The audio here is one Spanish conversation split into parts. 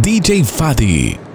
DJ Fadi.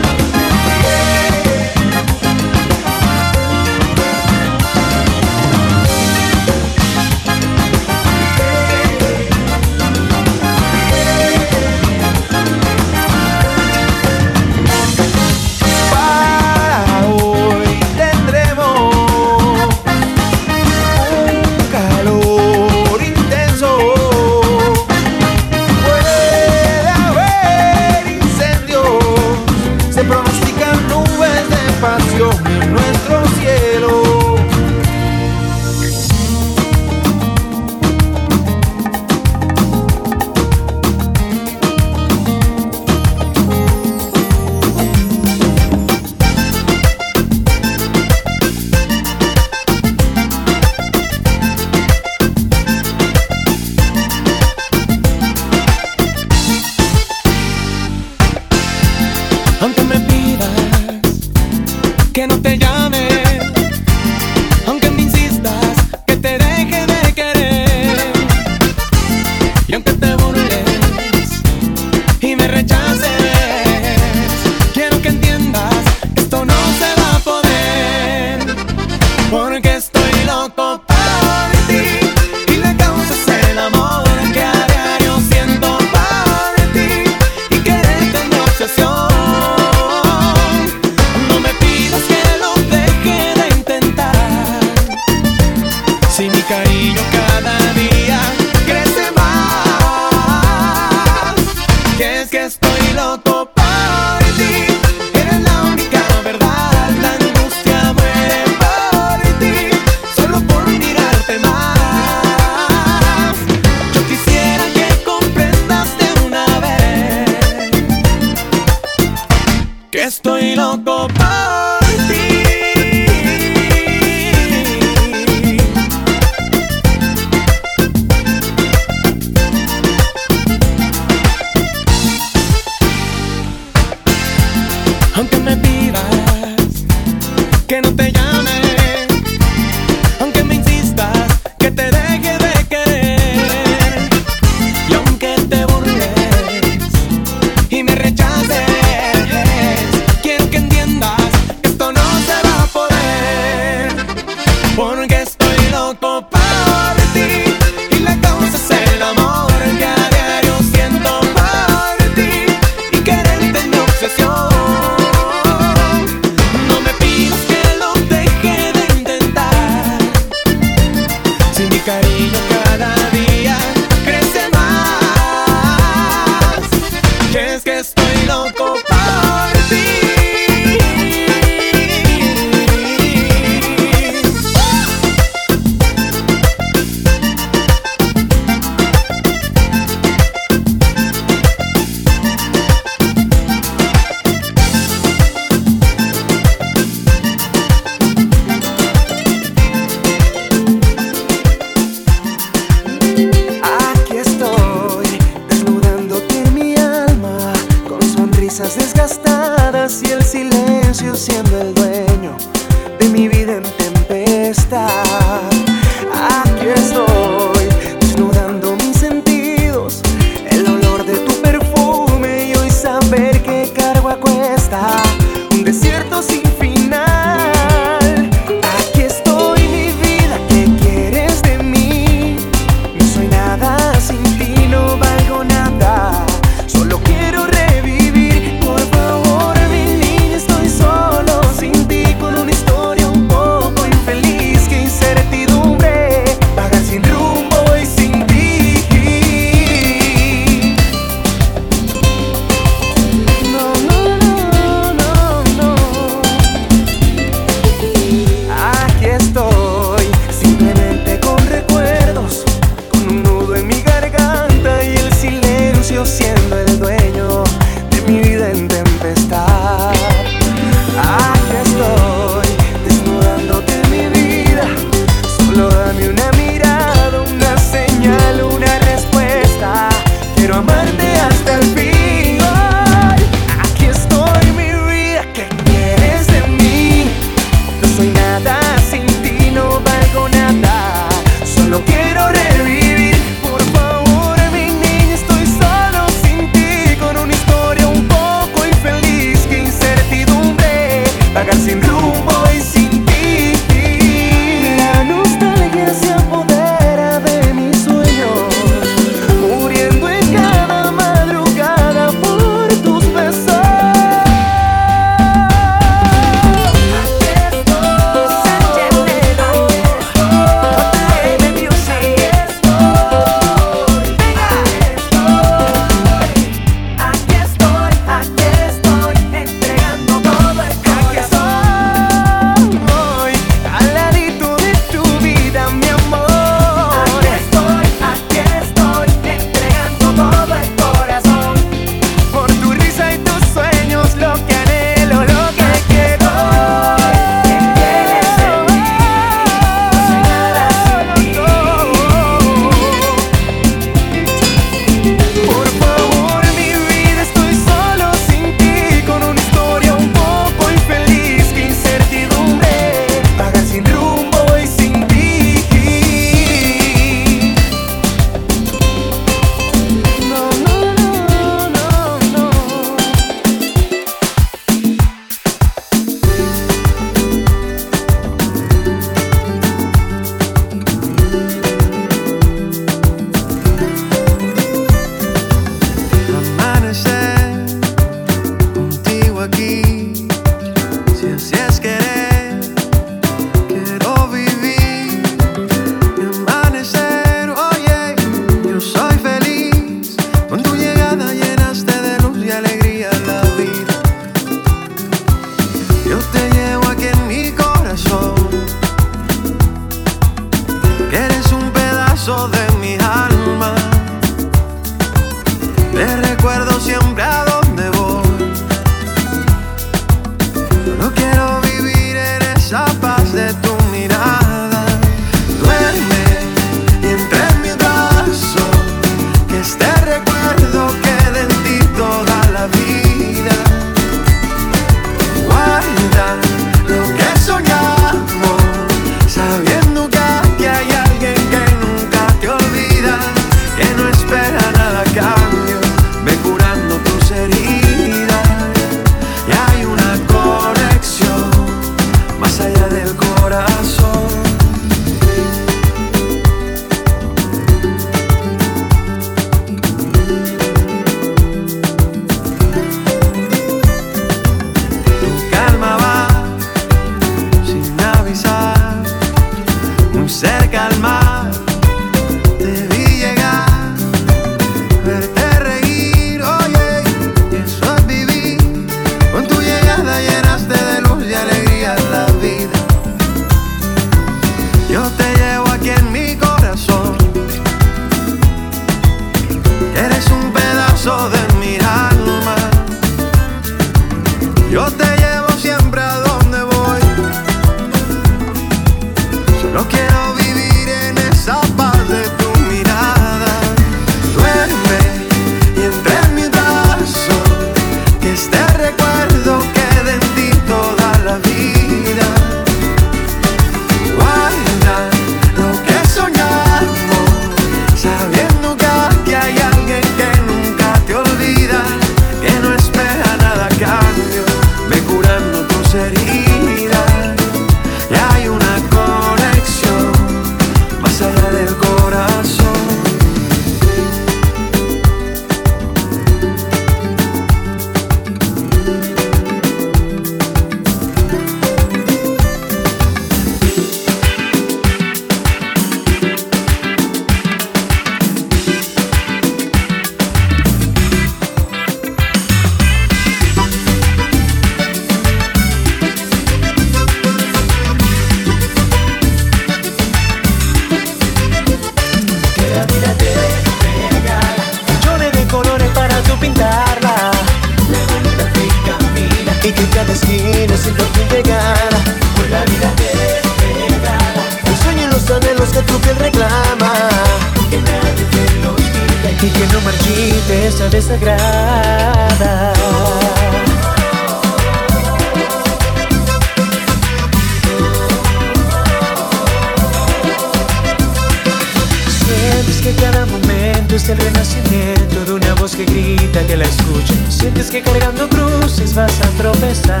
Sientes que cargando cruces vas a tropezar.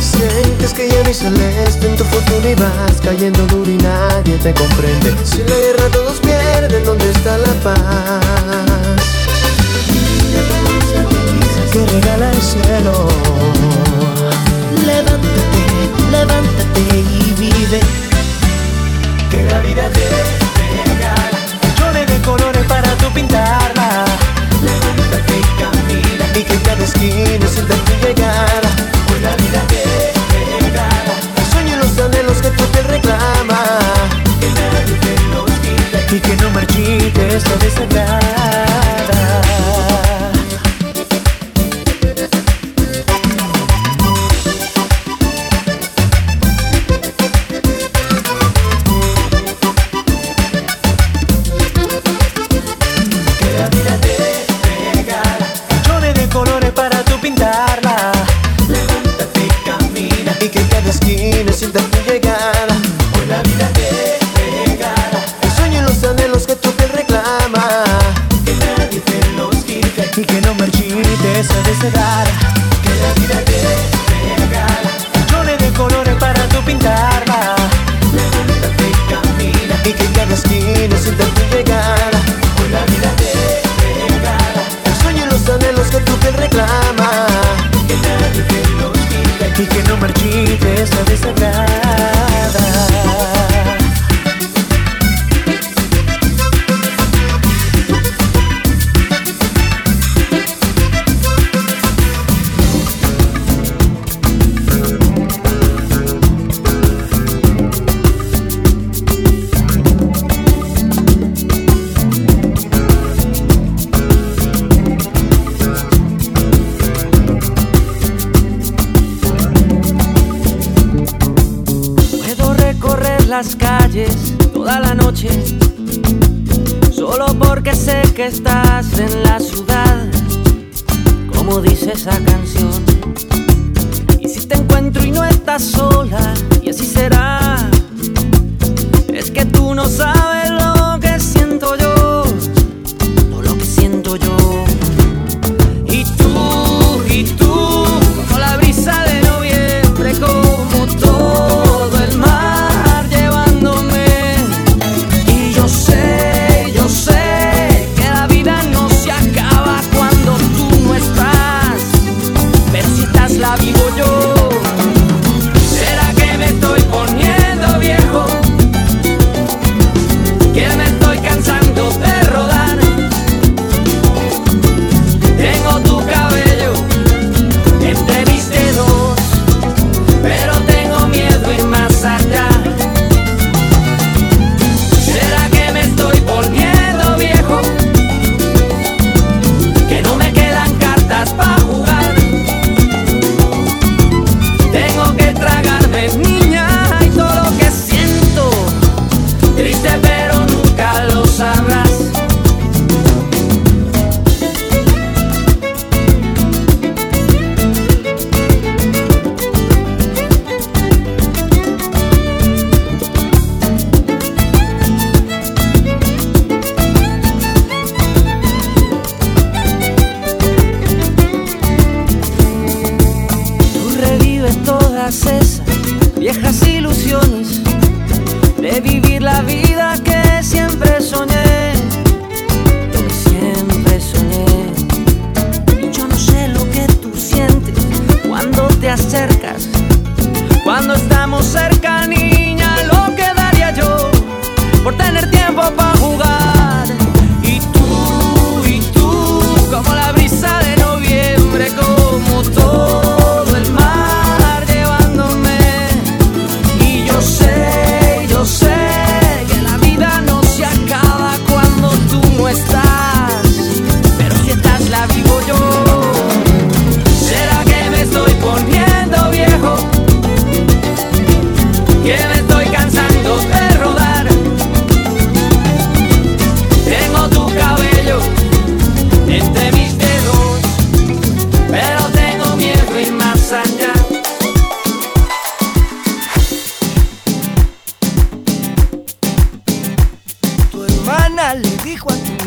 Sientes que ya no hay celeste en tu futuro y vas cayendo duro y nadie te comprende. Si la guerra todos pierden, ¿dónde está la paz? Que regala el cielo. Levántate, levántate y vive. Que la vida te regala Millones de colores para tu pintar. esquina, se daqui nos ha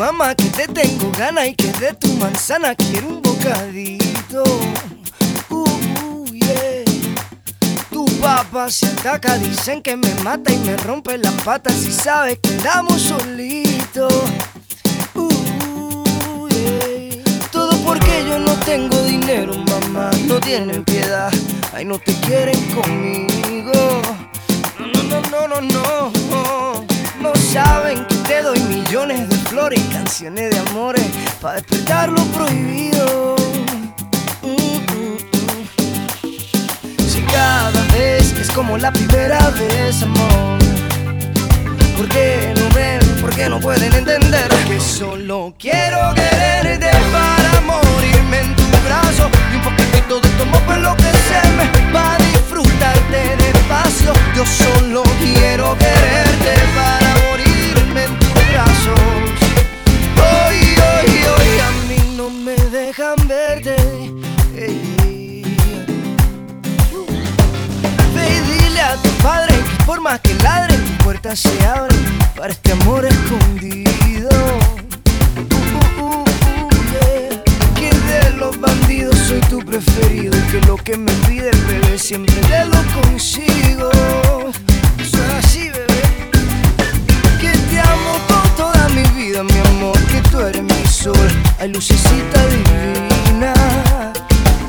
mamá que te tengo gana y que de tu manzana quiero un bocadito. Uh, uh. Tu papá se ataca, dicen que me mata y me rompe las patas y sabes que andamos solitos. Uh, yeah. Todo porque yo no tengo dinero, mamá, no tienen piedad, ay no te quieren conmigo. No, no, no, no, no, no. No saben que te doy millones de flores y canciones de amores para despertar lo prohibido. Mm, mm, mm. Si cada vez es como la primera vez, amor. ¿Por qué no ven? ¿Por qué no pueden entender que solo quiero quererte para morirme en tu brazo y un poquitito de tu amor por lo que se me va a disfrutarte despacio? Yo solo quiero quererte para no me dejan verte. Ey. Ve y dile a tu padre que por más que ladre, tu puerta se abre para este amor escondido. Uh, uh, uh, yeah. Que de los bandidos soy tu preferido y que lo que me pides, bebé, siempre te lo consigo. Eso es así, bebé. Que te amo por toda mi vida, mi amor, que tú eres mi sol, ay lucecita divina.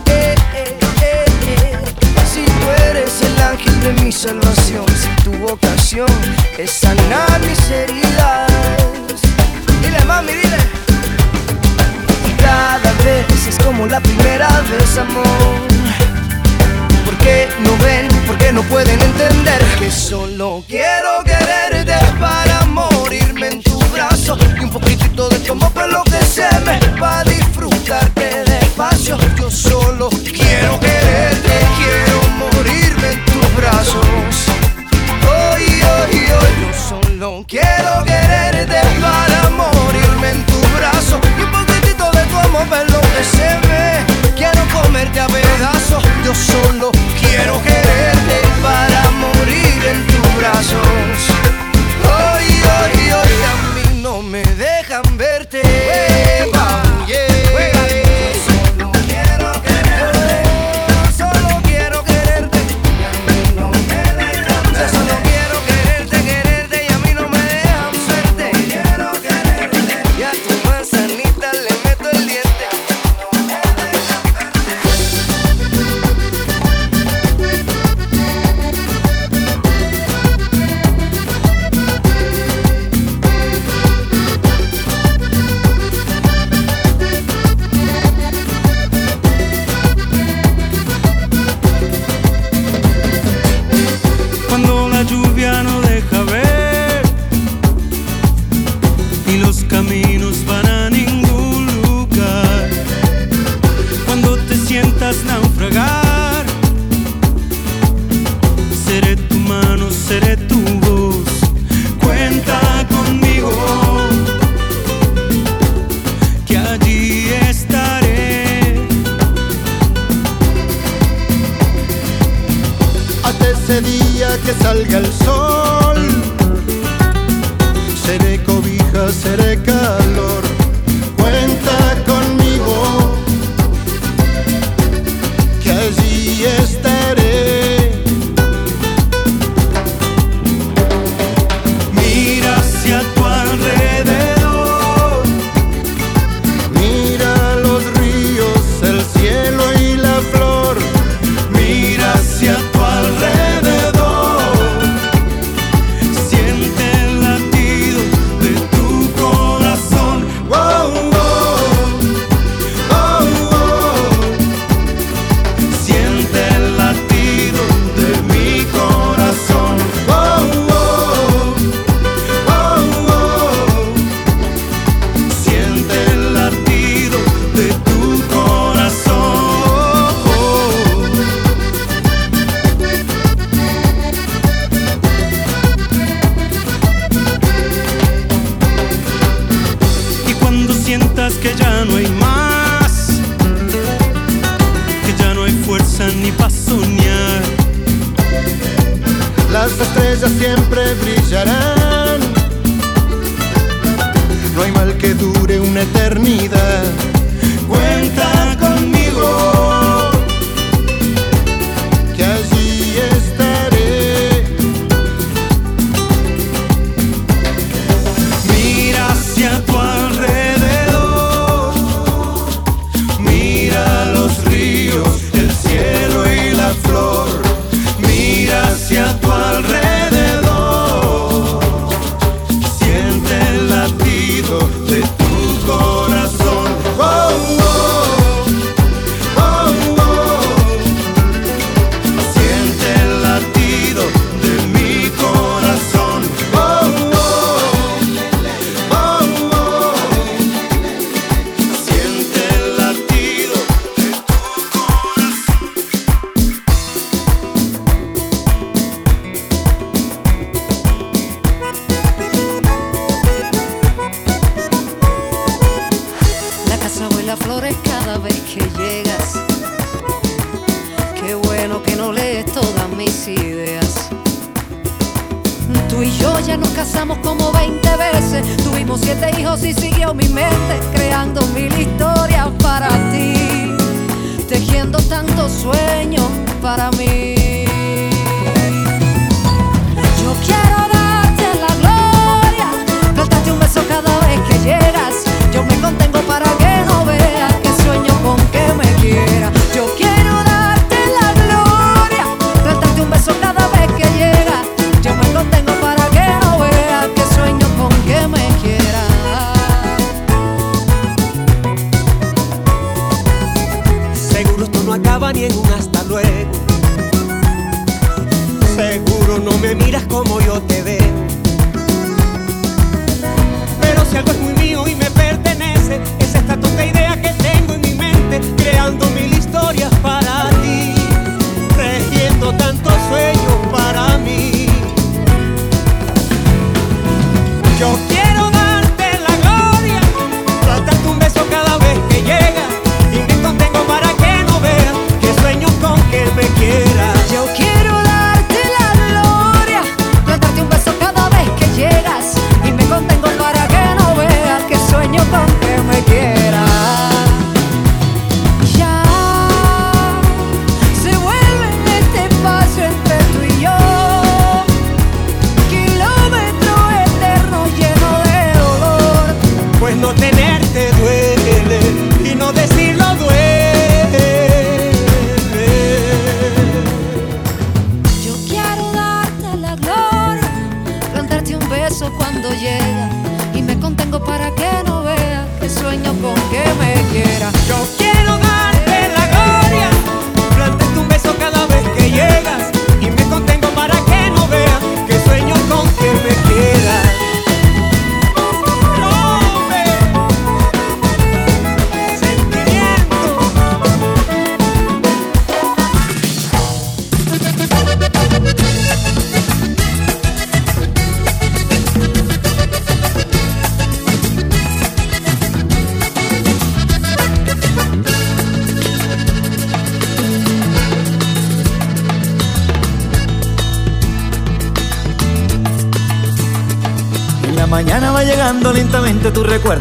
Eh, eh, eh, eh. Si tú eres el ángel de mi salvación, si tu vocación es sanar mis heridas. Dile, mami, dile. Y cada vez es como la primera vez, amor. ¿Por qué no ven? ¿Por qué no pueden entender que solo quiero quererte para y un poquitito de tu amor por lo que se me va a disfrutarte despacio? Yo solo quiero quererte, quiero morirme en tus brazos. Hoy, hoy, hoy, yo solo quiero quererte para morirme en tu brazo y un poquitito de tu amor por lo que se me quiero comerte a pedazos. Yo solo quiero quererte para morir en tus brazos.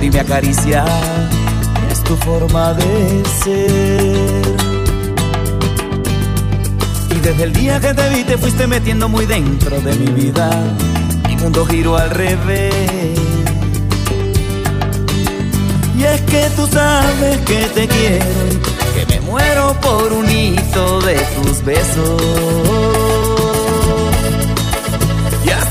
y me acaricia. Es tu forma de ser. Y desde el día que te vi te fuiste metiendo muy dentro de mi vida. Mi mundo giró al revés. Y es que tú sabes que te quiero, que me muero por un hito de tus besos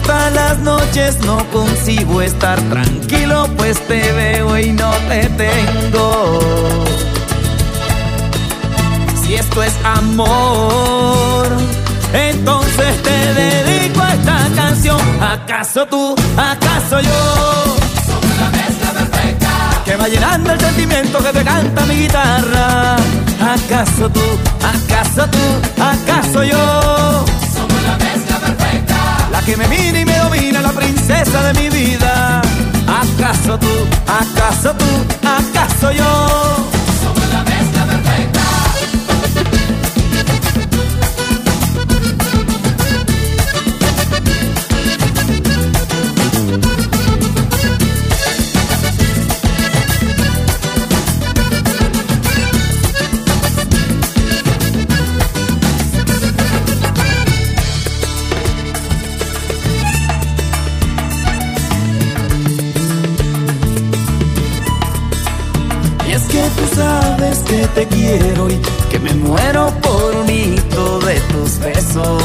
hasta las noches no consigo estar tranquilo, pues te veo y no te tengo. Si esto es amor, entonces te dedico a esta canción. ¿Acaso tú, acaso yo? Somos la mezcla perfecta que va llenando el sentimiento que te canta mi guitarra. ¿Acaso tú, acaso tú, acaso yo? que me mire y me domina la princesa de mi vida. ¿Acaso tú, acaso tú, acaso yo? Te quiero y que me muero por un hito de tus besos.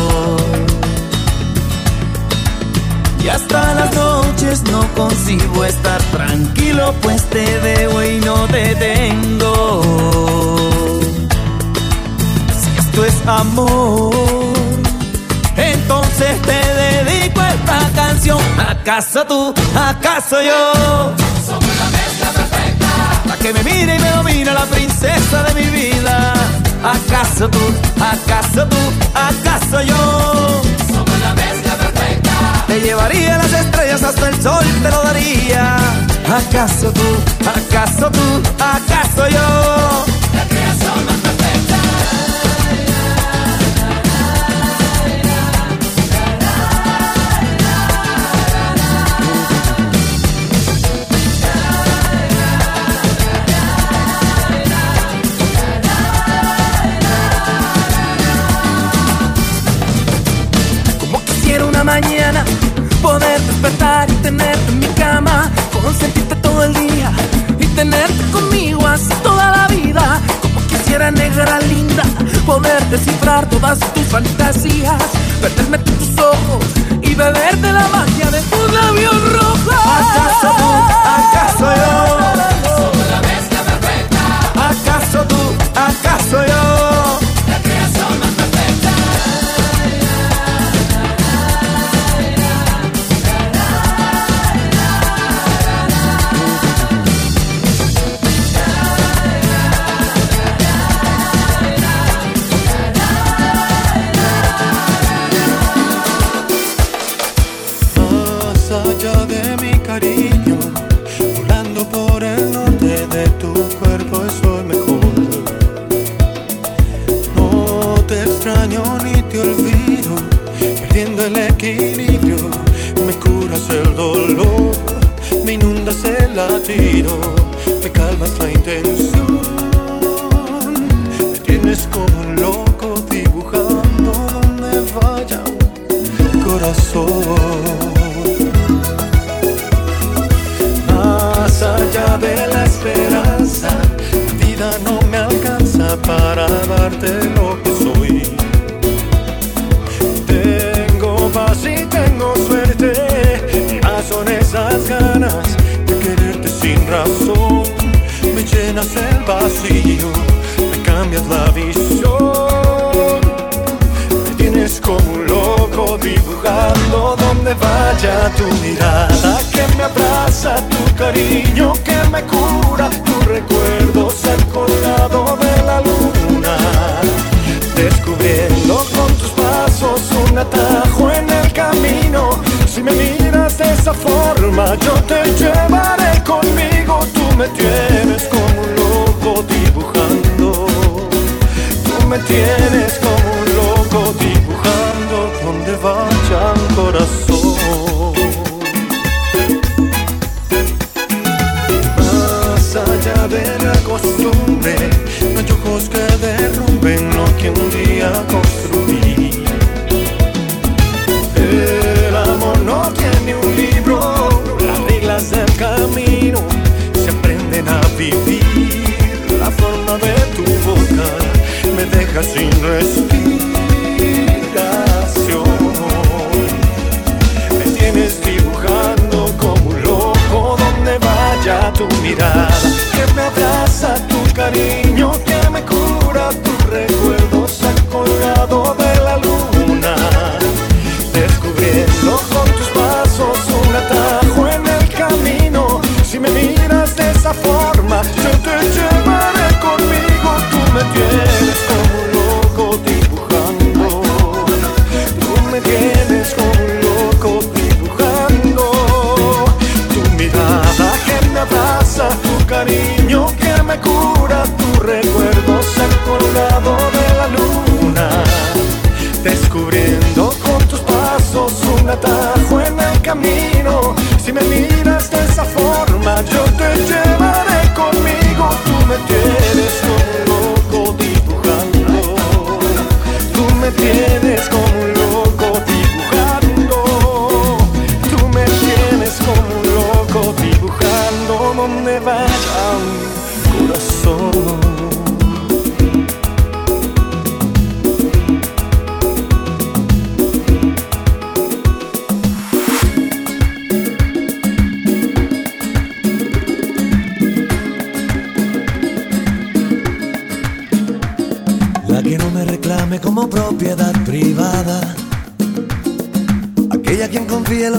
Y hasta las noches no consigo estar tranquilo, pues te veo y no te tengo. Si esto es amor, entonces te dedico esta canción. ¿Acaso tú, acaso yo? Que me mira y me domina, la princesa de mi vida. ¿Acaso tú, acaso tú, acaso yo? Somos la mezcla perfecta. Te llevaría las estrellas hasta el sol, te lo daría. ¿Acaso tú, acaso tú, acaso yo? Tenerte en mi cama, consentirte todo el día y tenerte conmigo así toda la vida. Como quisiera negra linda poder descifrar todas tus fantasías, perderme en tus ojos y beber de la magia de tus labios rojos. ¿Acaso tú, acaso yo? Somos la mezcla perfecta. ¿Acaso tú, acaso me cura Tu recuerdo se ha colgado de la luna Descubriendo con tus pasos un atajo en el camino. Si me miras de esa forma yo te llevaré conmigo. Tú me tienes como loco dibujando Tú me tienes como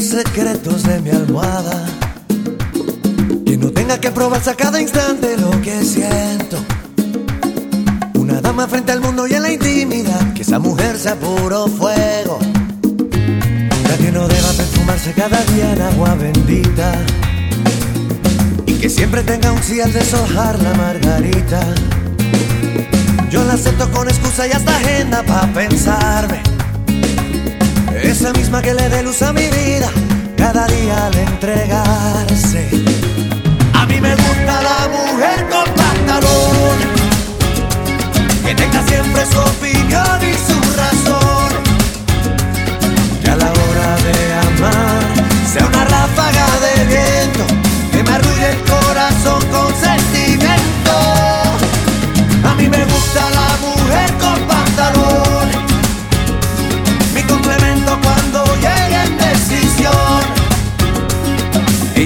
secretos de mi almohada. Que no tenga que probarse a cada instante lo que siento. Una dama frente al mundo y en la intimidad. Que esa mujer sea puro fuego. Una que no deba perfumarse cada día en agua bendita. Y que siempre tenga un sí al deshojar la margarita. Yo la acepto con excusa y hasta agenda pa' pensarme. Esa misma que le dé luz a mi vida cada día al entregarse. A mí me gusta la mujer con pantalón, que tenga siempre su opinión y su razón. Que a la hora de amar sea una ráfaga de viento que me arrulle el corazón con sentimiento. A mí me gusta la mujer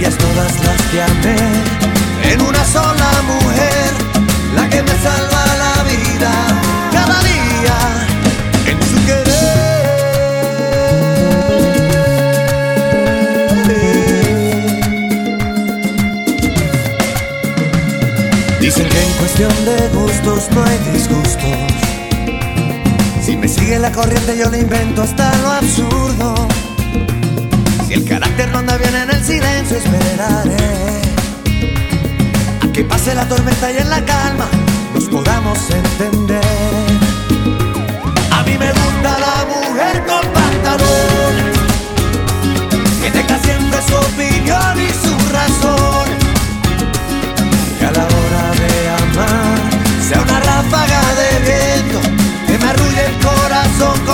Ellas todas las que amé, en una sola mujer, la que me salva la vida cada día en su querer. Dicen que en cuestión de gustos no hay disgustos. Si me sigue la corriente yo le invento hasta lo absurdo. El carácter no anda en el silencio esperaré a que pase la tormenta y en la calma nos podamos entender. A mí me gusta la mujer con pantalón que tenga siempre su opinión y su razón que a la hora de amar sea una ráfaga de viento que me arrulle el corazón con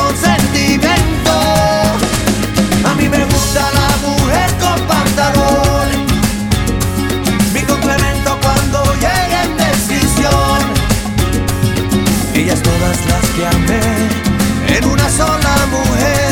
en una sola mujer,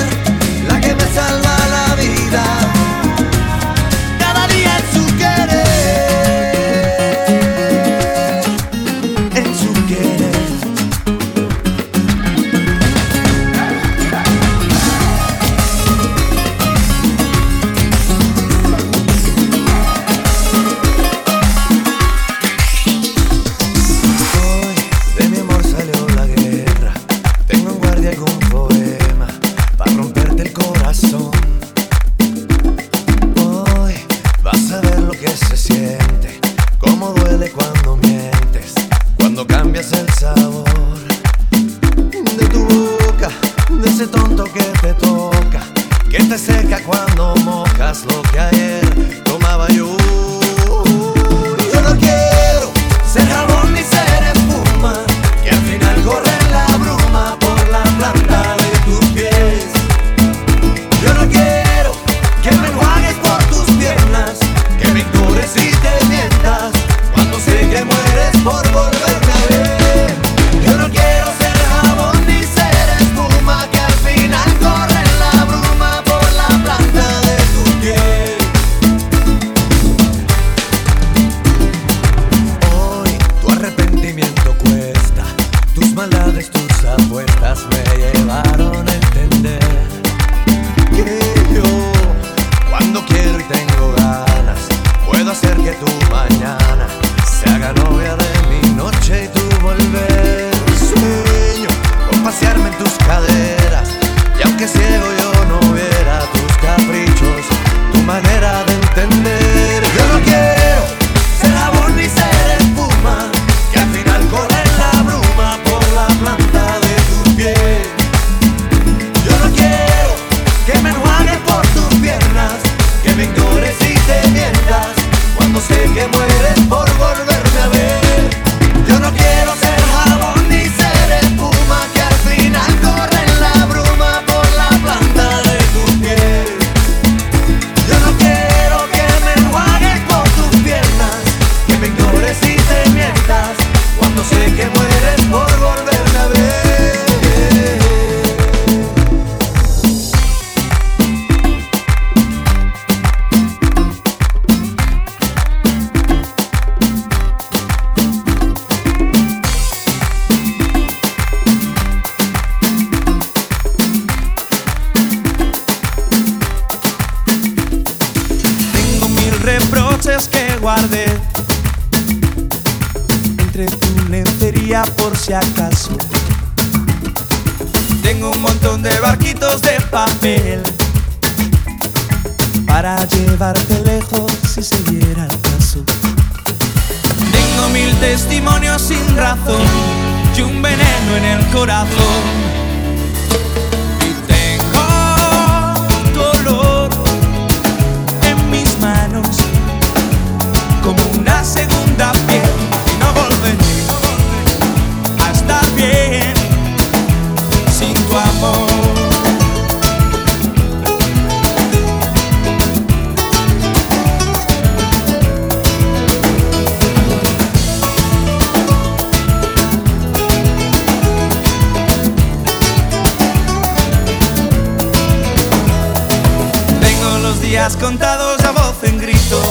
contados a voz en grito.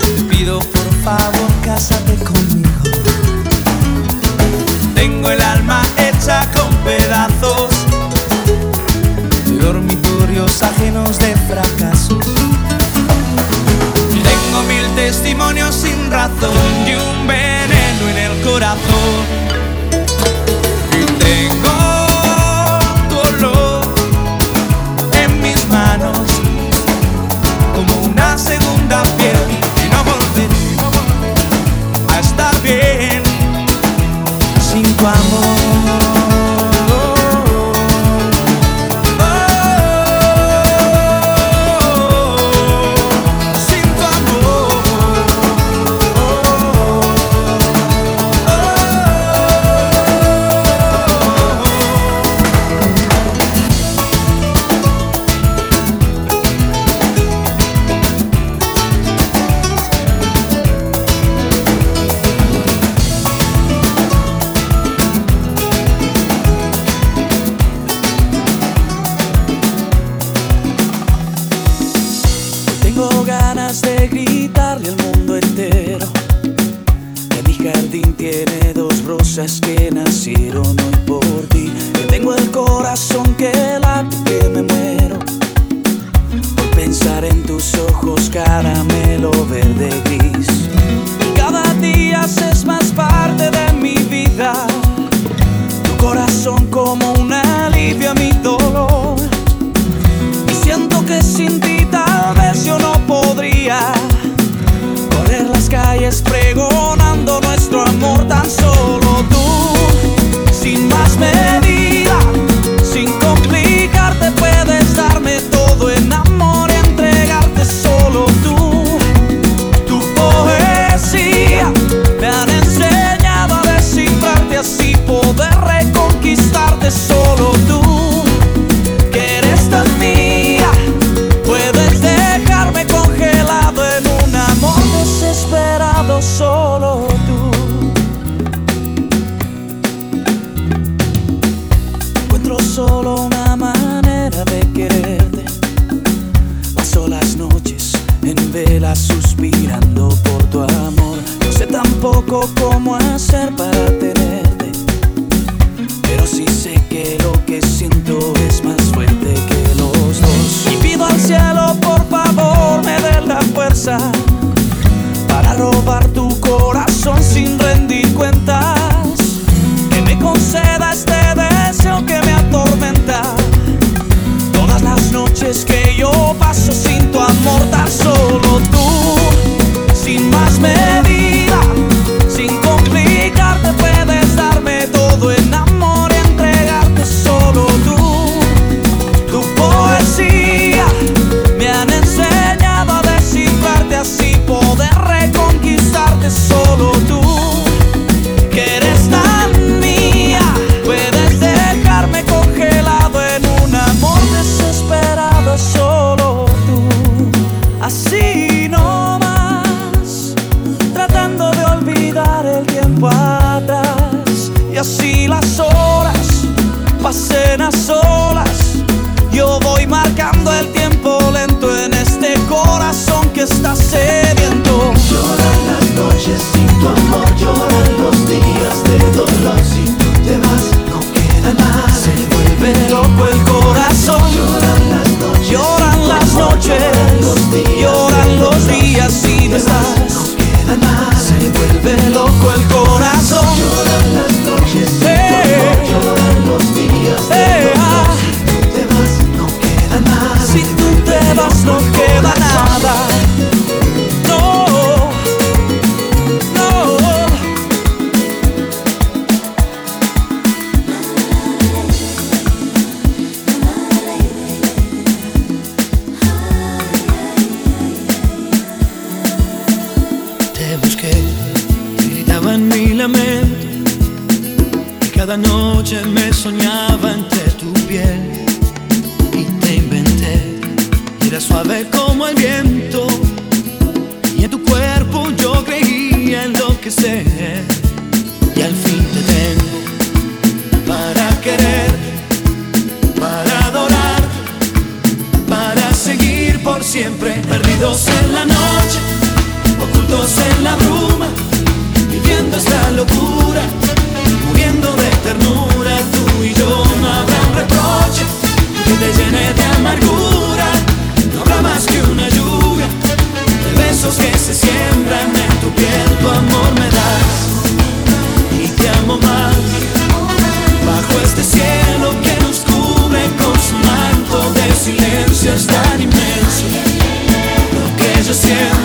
Te pido por favor, cásate conmigo. Tengo el alma hecha con pedazos de dormitorios ajenos de fracaso. Tengo mil testimonios sin razón y un veneno en el corazón. Encuentro solo una manera de quererte. Paso las noches en velas suspirando por tu amor. No sé tampoco cómo hacer para tenerte, pero sí sé que lo que siento es más fuerte que los dos. Y pido al cielo, por favor, me dé la fuerza para robar tu corazón sin rendir cuentas. Que me conceda este deseo que me atormenta. Todas las noches que yo paso sin tu amor, tan solo tú. lloran los días si no. Se vuelve loco el corazón. Lloran las noches. Suave como el viento. Y en tu cuerpo yo creía enloquecer. Y al fin te tengo para querer, para adorar, para seguir por siempre. Perdidos en la noche, ocultos en la bruma, viviendo esta locura, muriendo de ternura. Tú y yo no habrá un reproche que te llene de amargura. Besos que se siembran en tu piel. Tu amor me das y te amo más. Bajo este cielo que nos cubre con su manto de silencio es tan inmenso. Lo que yo siento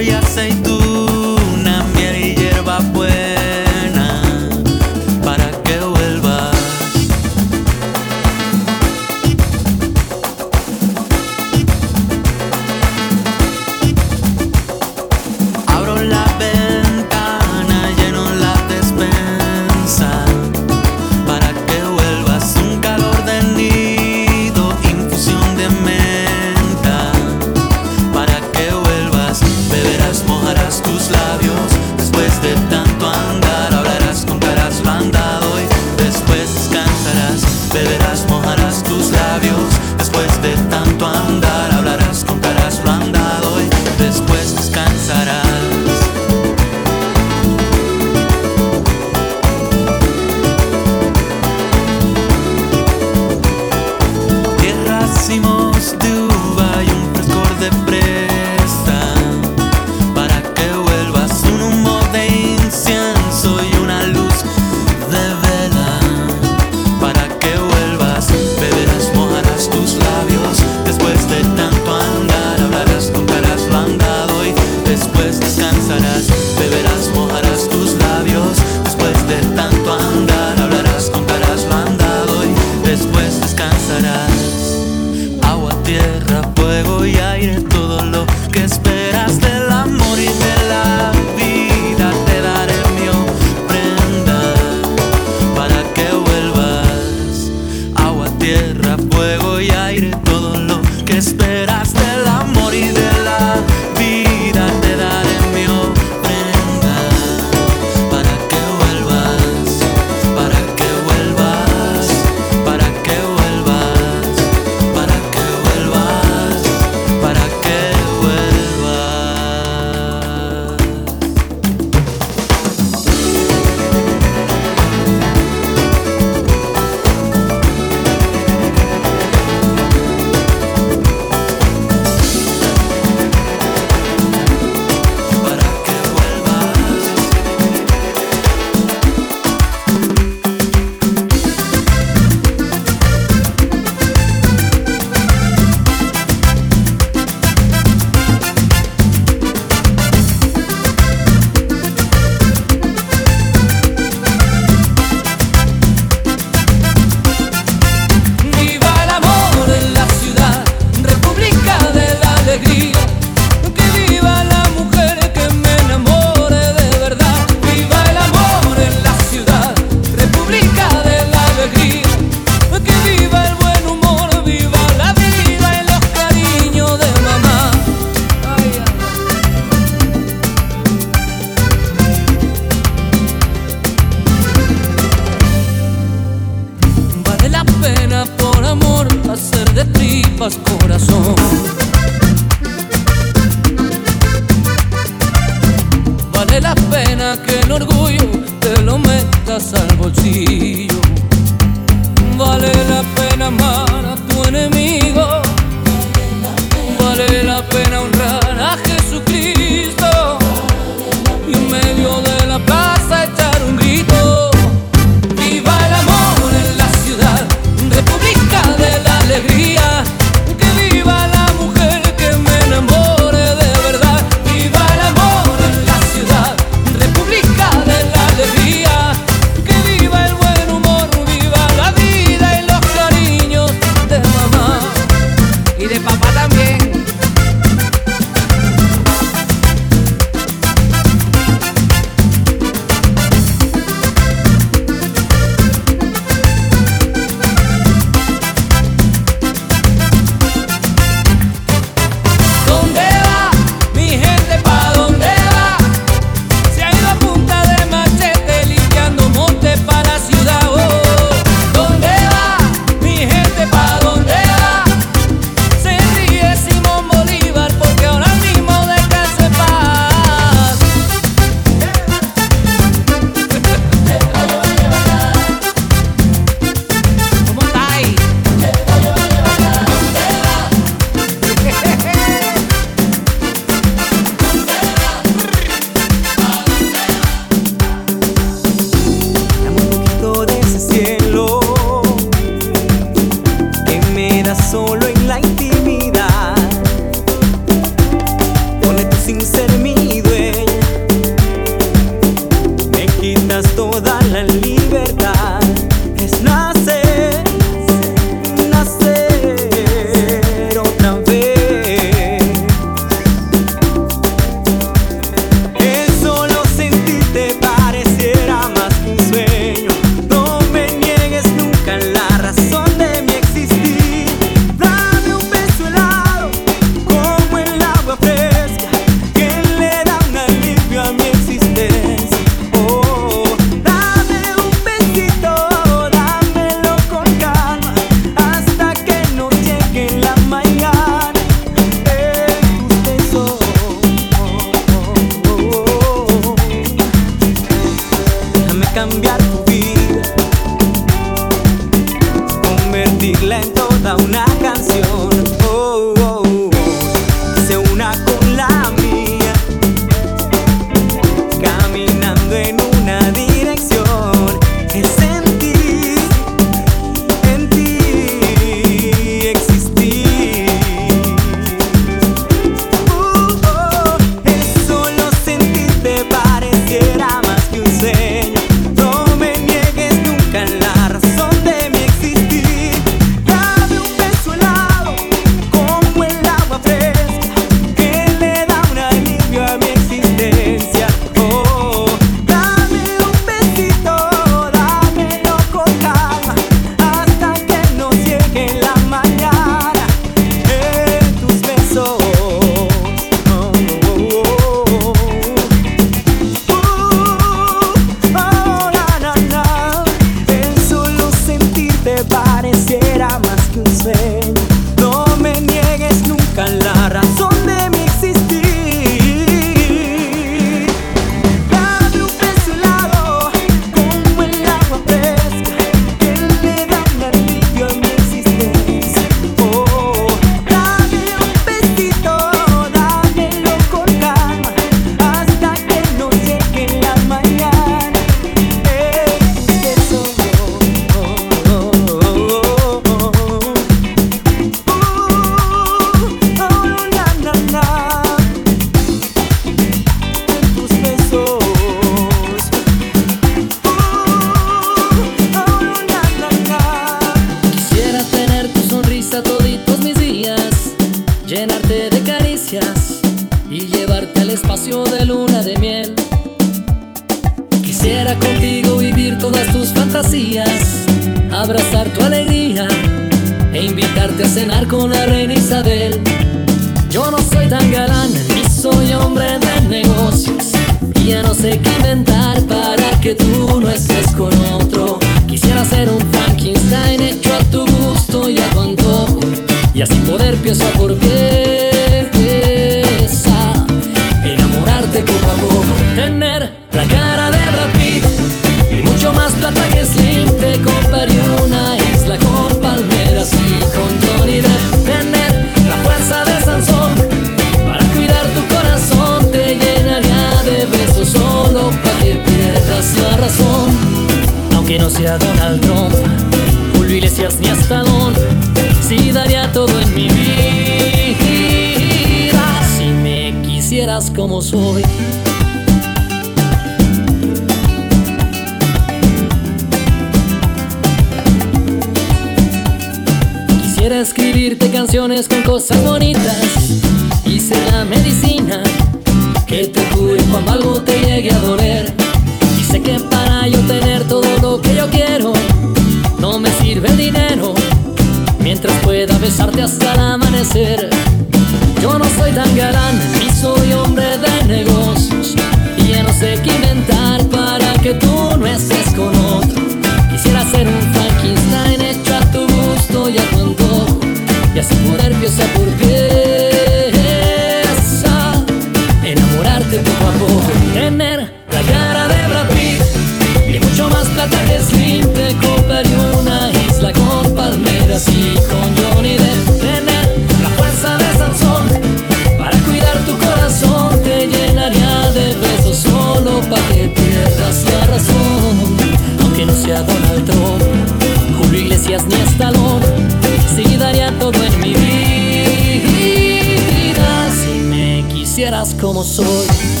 quisieras como soy. Dime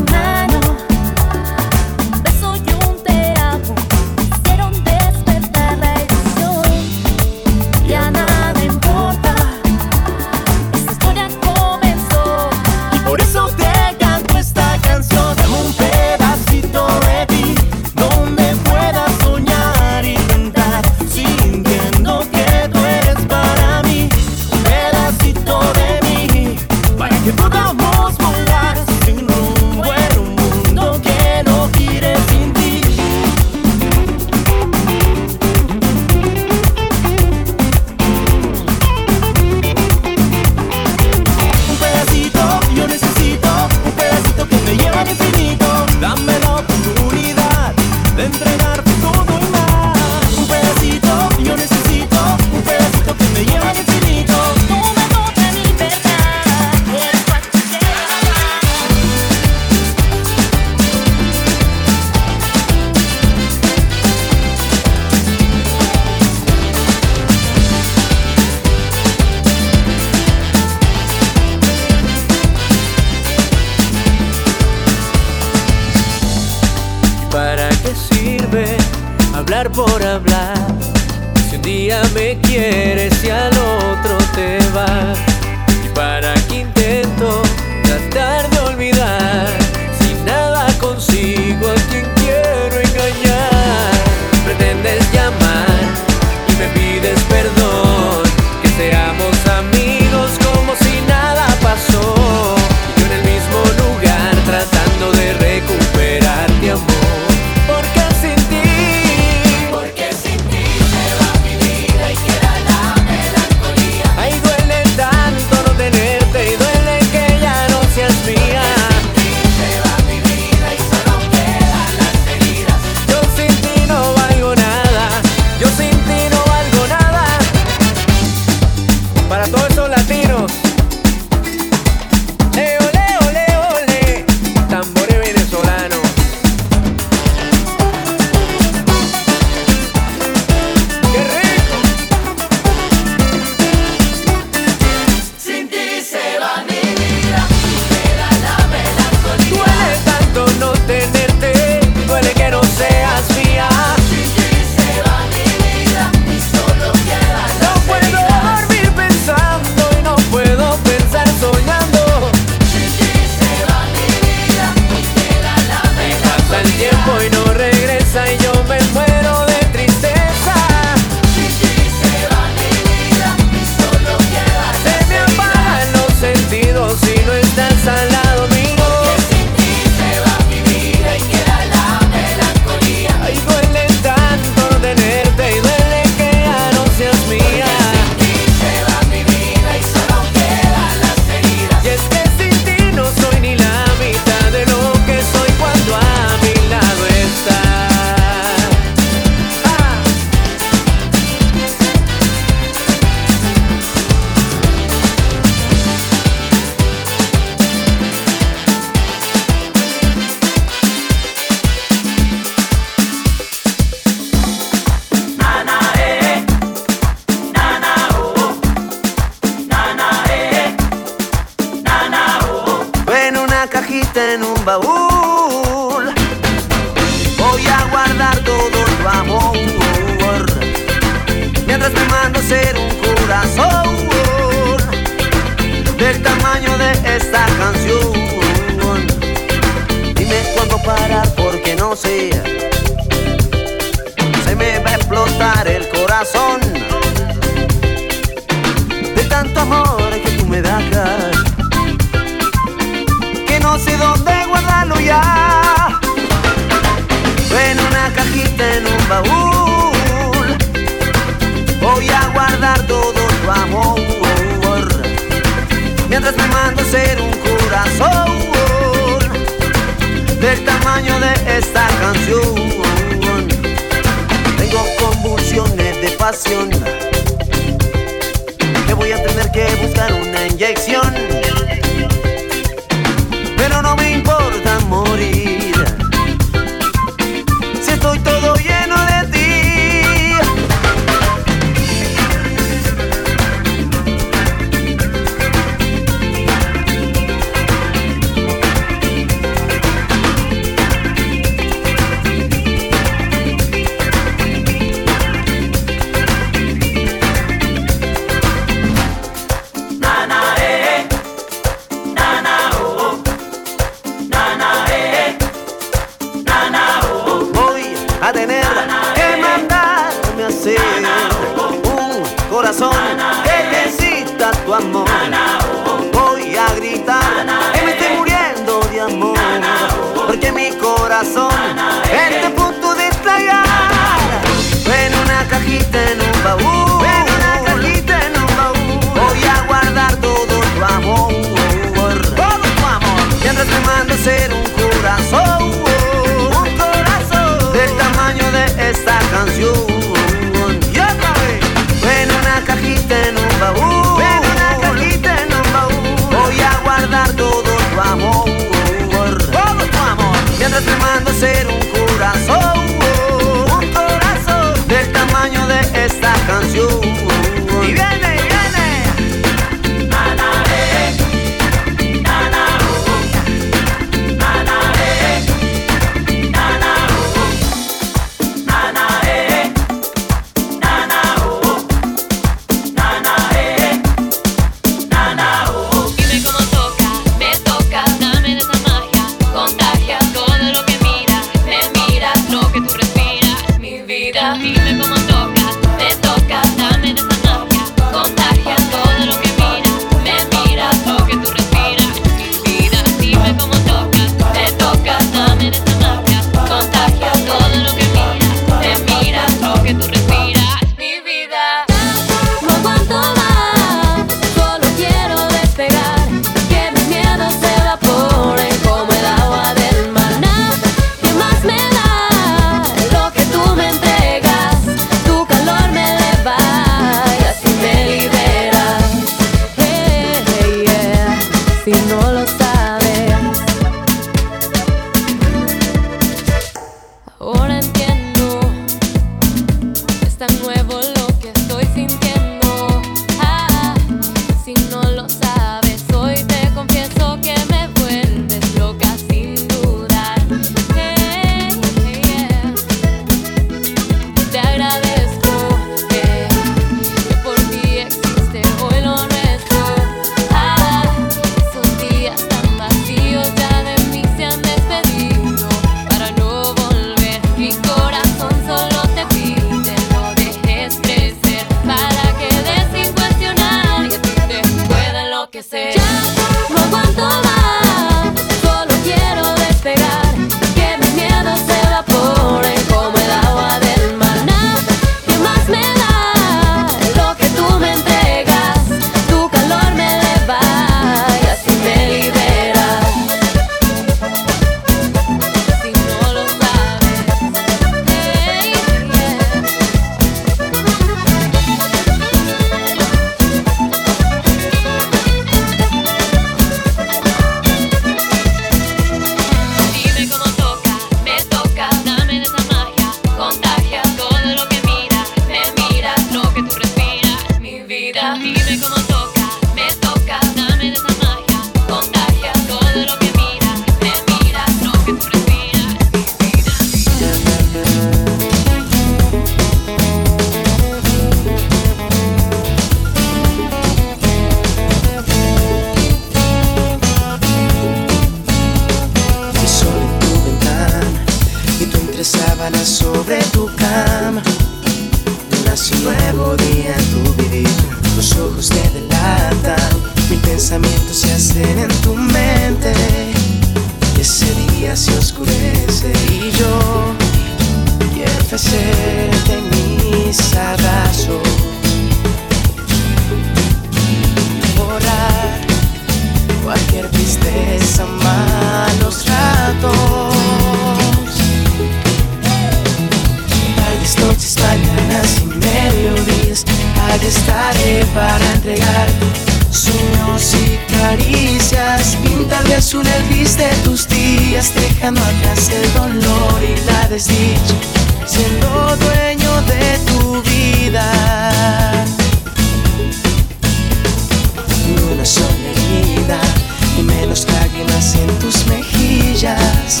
en tus mejillas.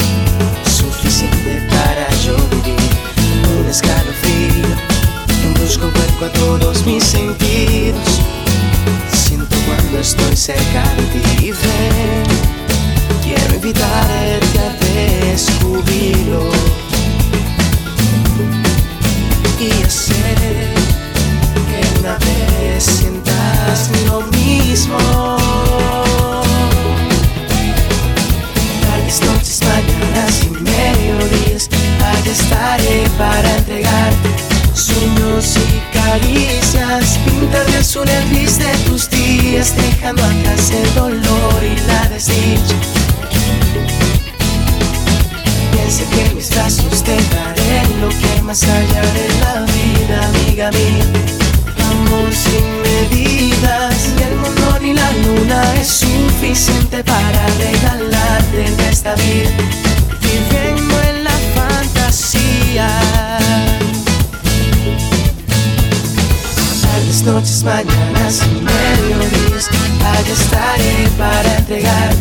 Suficiente para yo vivir un escalofrío, un brusco hueco a todos mis sentidos. Siento cuando estoy cerca de ti, ven. Quiero invitarte a descubrirlo y hacer que una caricias. Pintar de azul el gris de tus días, dejando atrás el dolor y la desdicha. Piensa que mis brazos te daré lo que más allá de la vida, amiga mía. Amor sin medidas, ni el mundo ni la luna es suficiente para regalarte en esta vida. Viviendo en la fantasía. Noches, mañanas y mediodías, allá estaré para entregar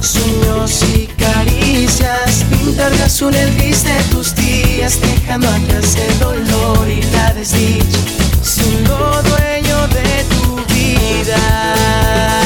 sueños y caricias, pintar de azul el gris de tus días, dejando atrás el dolor y la desdicha, siendo dueño de tu vida.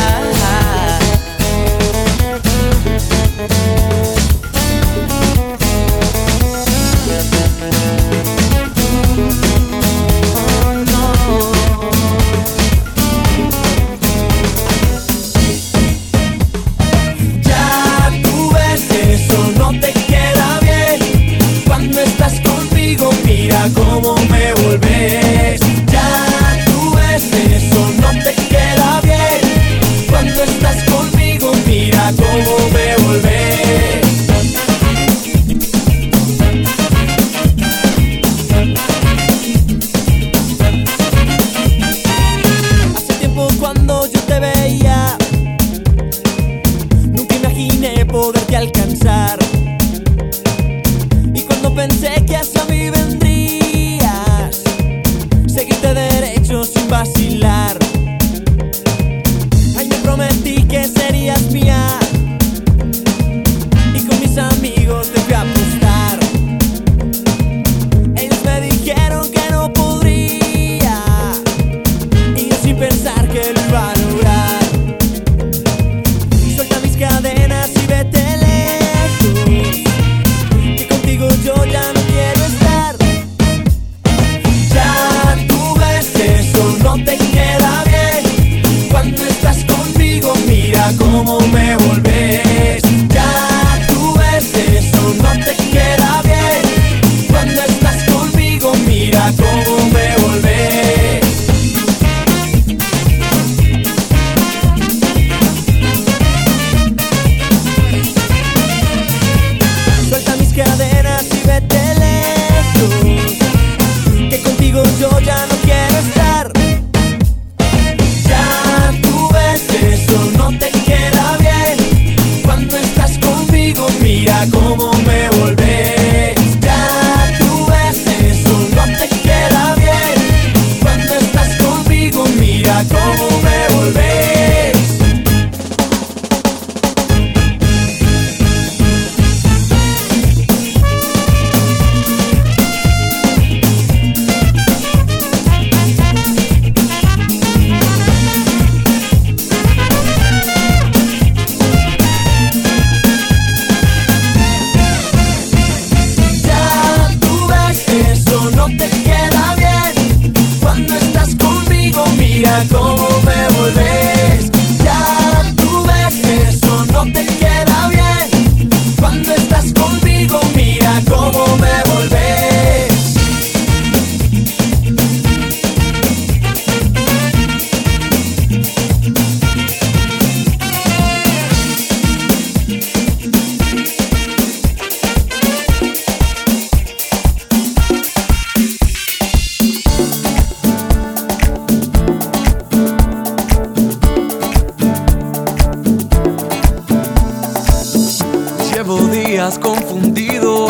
días confundido,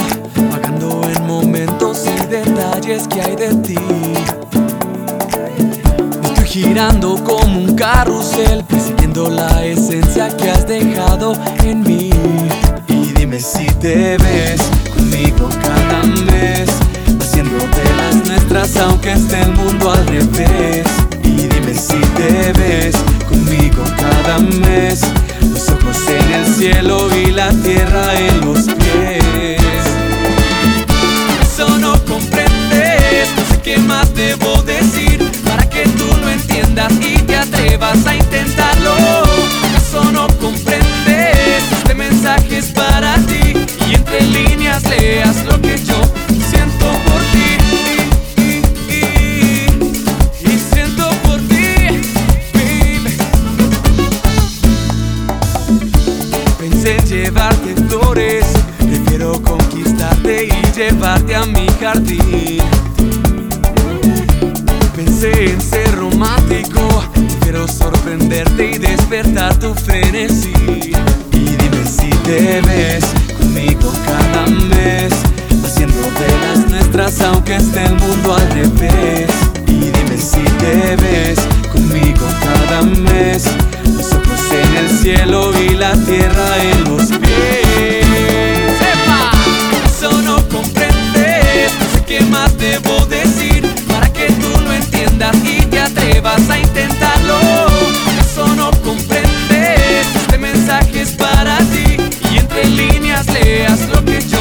vagando en momentos y detalles que hay de ti. Estoy girando como un carrusel, persiguiendo la esencia que has dejado en mí. Y dime si te ves conmigo cada mes, haciendo de las nuestras aunque esté el mundo al revés. Y dime si te ves conmigo cada mes el cielo y la tierra en los pies. Eso no comprendes, no sé qué más debo decir para que tú lo entiendas y te atrevas a intentarlo. Eso no comprendes, este mensaje es para ti y entre líneas leas lo que yo llevarte a mi jardín. Pensé en ser romántico, quiero sorprenderte y despertar tu frenesí. Y dime si te ves conmigo cada mes, haciendo de las nuestras aunque esté el mundo al revés. Y dime si te ves conmigo cada mes, los ojos en el cielo y la tierra en los y te atrevas a intentarlo. Eso no comprendes, este mensaje es para ti y entre líneas leas lo que yo